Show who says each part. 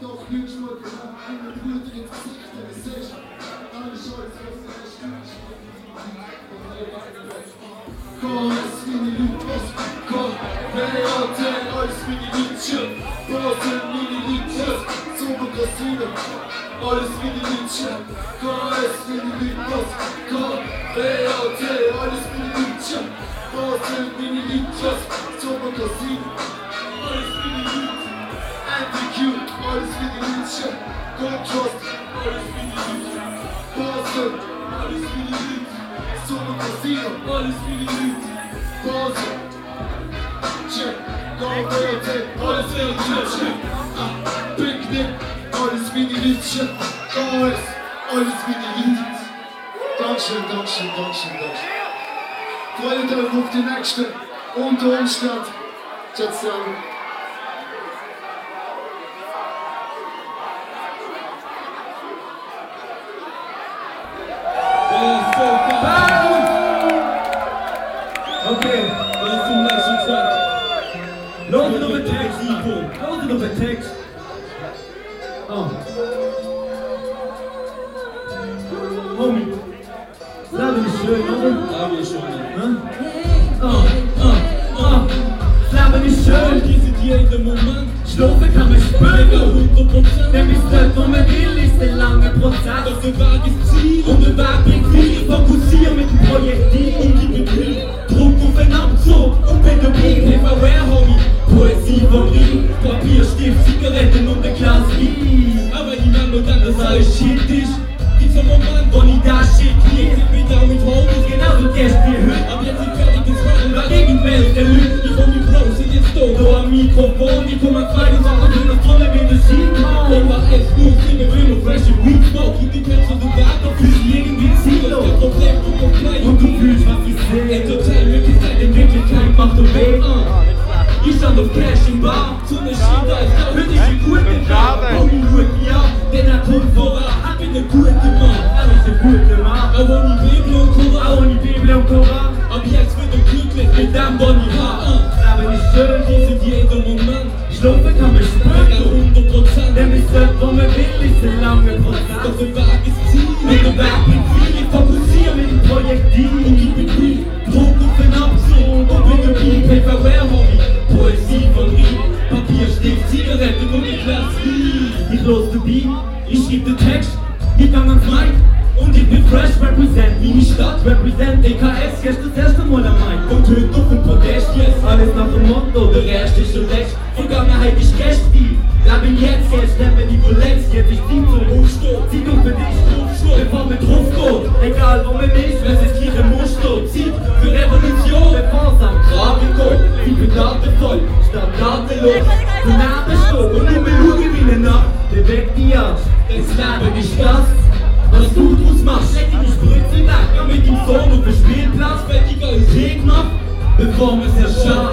Speaker 1: Doch nicht nur genau eine Brüder ins Alles wie die Nietzsche, alles wie die Nikos, KLT, alles wie die Nietzsche, was sind wie die Nietzsches, zum Magazin, alles wie die Nietzsche, anti-cute, alles wie die Nietzsche, Contrast, alles wie die Nietzsche, Pause, alles wie die Nietzsche, zum Magazin, alles wie die Nietzsche, Pause, check, KLT, alles wie die Nietzsche, ah. Alles mini Lütchen, KS, alles mini Lütchen. Dankeschön, Dankeschön, Dankeschön, Dankeschön. Freut euch auf die nächste unter Umstand. Ciao zusammen.
Speaker 2: Okay, let's do next track. Loaded up a text, loaded up a text. Oh. Homie, Leben ist schön, oder?
Speaker 3: Ja, wir schon.
Speaker 2: Hä? Oh, oh, oh. Leben ist schön,
Speaker 3: sind hier in dem Moment.
Speaker 2: schlafen kann man spüren.
Speaker 3: 100%.
Speaker 2: Wenn man dort, wo man will, ist ein langer Prozess.
Speaker 3: Doch der Weg ist
Speaker 2: Mikrofon, die kommen frei und sagen, du das Trommel wie der Sheet,
Speaker 3: Und
Speaker 2: man.
Speaker 3: was es nur Stimme will und fresh and weed smoke. Gib die Pets und du da doch
Speaker 2: Fühlst dich irgendwie
Speaker 3: Das
Speaker 2: ziellos.
Speaker 3: ist Problem, du kommst gleich.
Speaker 2: Und du fühlst, was ich sehe.
Speaker 3: Entertainment ist deine
Speaker 2: In Wirklichkeit macht du weh.
Speaker 3: Uh.
Speaker 2: Ich stand auf Cash im Bar.
Speaker 3: Eine Schiene ist da.
Speaker 2: Ist ein guter Tag, Homie, gut, ja. Denn er kommt voran.
Speaker 3: Ich bin ein guter Mann.
Speaker 2: Er ist ein guter Mann.
Speaker 3: Aber nie Bibel und Koran.
Speaker 2: Auch in die Bibel und Koran.
Speaker 3: Ab jetzt wird er glücklich mit dem Bonnie
Speaker 2: man will, ist ein langer
Speaker 3: Doch der Weg ist Ziel.
Speaker 2: Mit dem Werk bringt viel, ich fokussiere mit dem
Speaker 3: Und
Speaker 2: Projektil.
Speaker 3: gib mir Glück.
Speaker 2: Druck auf den Abzug und bin dabei.
Speaker 3: TVR, Homie. Poesie von Riem. Papier, Stift, Zigaretten und Glas Wein.
Speaker 2: Ich los dabei, ich schreib den Text, ich gang ans Mic und ich bin fresh, represent meine Stadt, represent DKS, gestern das erste Mal am Mic und heute auf dem Podest, yes, alles nach dem Motto, der Rest ist schon recht, Vergangenheit ist gestern, Leben jetzt, jetzt nehmen die verletzt, jetzt ist Zeit zum Aufstehen, Zeit auf für dich, bevor man drauf geht, egal wo ist, wenn es gleiche Muster, Zeit für Revolution, bevor es am ich bin datenvoll, statt tatenlos, für Namen stehen und nur schauen wie eine Nacht, bewegt die Angst, das Leben ist das, was du draus machst, leg deine Spritze weg, geh mit dem Sohn auf den Spielplatz, fertiger als Gegner, bevor es erschafft.